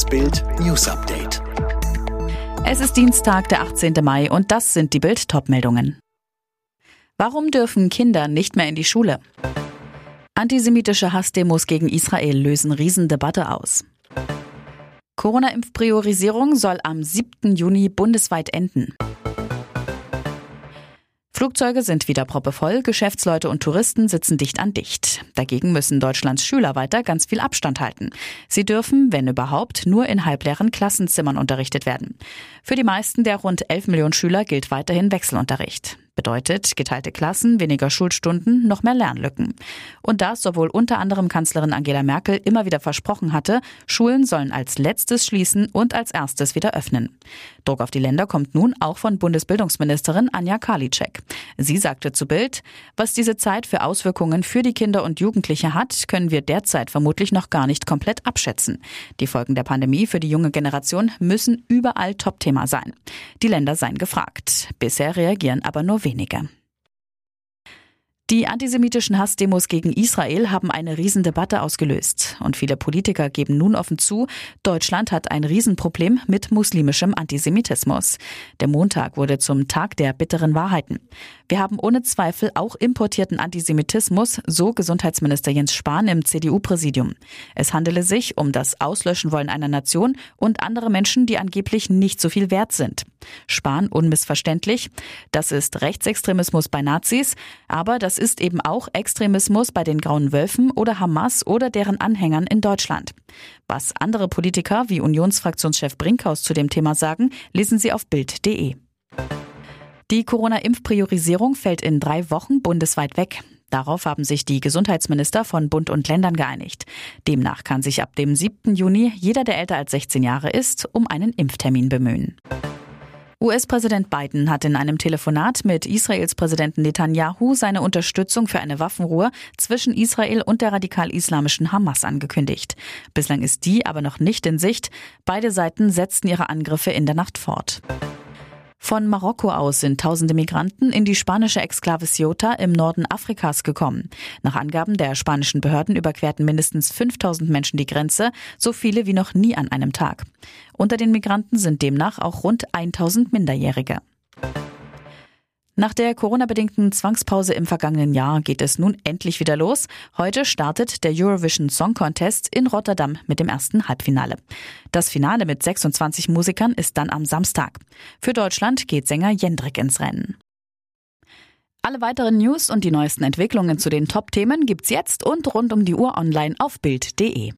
Das Bild News Update. Es ist Dienstag, der 18. Mai und das sind die Bild Topmeldungen. Warum dürfen Kinder nicht mehr in die Schule? Antisemitische Hassdemos gegen Israel lösen Riesendebatte aus. Corona-Impfpriorisierung soll am 7. Juni bundesweit enden. Flugzeuge sind wieder proppevoll, Geschäftsleute und Touristen sitzen dicht an dicht. Dagegen müssen Deutschlands Schüler weiter ganz viel Abstand halten. Sie dürfen, wenn überhaupt, nur in halbleeren Klassenzimmern unterrichtet werden. Für die meisten der rund 11 Millionen Schüler gilt weiterhin Wechselunterricht. Bedeutet geteilte Klassen, weniger Schulstunden, noch mehr Lernlücken. Und das, obwohl unter anderem Kanzlerin Angela Merkel immer wieder versprochen hatte, Schulen sollen als letztes schließen und als erstes wieder öffnen. Druck auf die Länder kommt nun auch von Bundesbildungsministerin Anja Karliczek. Sie sagte zu Bild, was diese Zeit für Auswirkungen für die Kinder und Jugendliche hat, können wir derzeit vermutlich noch gar nicht komplett abschätzen. Die Folgen der Pandemie für die junge Generation müssen überall Topthema sein. Die Länder seien gefragt. Bisher reagieren aber nur wenige wenige. Die antisemitischen Hassdemos gegen Israel haben eine Riesendebatte ausgelöst. Und viele Politiker geben nun offen zu, Deutschland hat ein Riesenproblem mit muslimischem Antisemitismus. Der Montag wurde zum Tag der bitteren Wahrheiten. Wir haben ohne Zweifel auch importierten Antisemitismus, so Gesundheitsminister Jens Spahn im CDU-Präsidium. Es handele sich um das Auslöschen wollen einer Nation und andere Menschen, die angeblich nicht so viel wert sind. Spahn unmissverständlich. Das ist Rechtsextremismus bei Nazis, aber das ist eben auch Extremismus bei den Grauen Wölfen oder Hamas oder deren Anhängern in Deutschland. Was andere Politiker wie Unionsfraktionschef Brinkhaus zu dem Thema sagen, lesen Sie auf Bild.de. Die Corona-Impfpriorisierung fällt in drei Wochen bundesweit weg. Darauf haben sich die Gesundheitsminister von Bund und Ländern geeinigt. Demnach kann sich ab dem 7. Juni jeder, der älter als 16 Jahre ist, um einen Impftermin bemühen. US-Präsident Biden hat in einem Telefonat mit Israels Präsidenten Netanyahu seine Unterstützung für eine Waffenruhe zwischen Israel und der radikal-islamischen Hamas angekündigt. Bislang ist die aber noch nicht in Sicht. Beide Seiten setzten ihre Angriffe in der Nacht fort. Von Marokko aus sind tausende Migranten in die spanische Exklave Ceuta im Norden Afrikas gekommen. Nach Angaben der spanischen Behörden überquerten mindestens 5000 Menschen die Grenze, so viele wie noch nie an einem Tag. Unter den Migranten sind demnach auch rund 1000 Minderjährige. Nach der Corona-bedingten Zwangspause im vergangenen Jahr geht es nun endlich wieder los. Heute startet der Eurovision Song Contest in Rotterdam mit dem ersten Halbfinale. Das Finale mit 26 Musikern ist dann am Samstag. Für Deutschland geht Sänger Jendrik ins Rennen. Alle weiteren News und die neuesten Entwicklungen zu den Top-Themen gibt's jetzt und rund um die Uhr online auf Bild.de.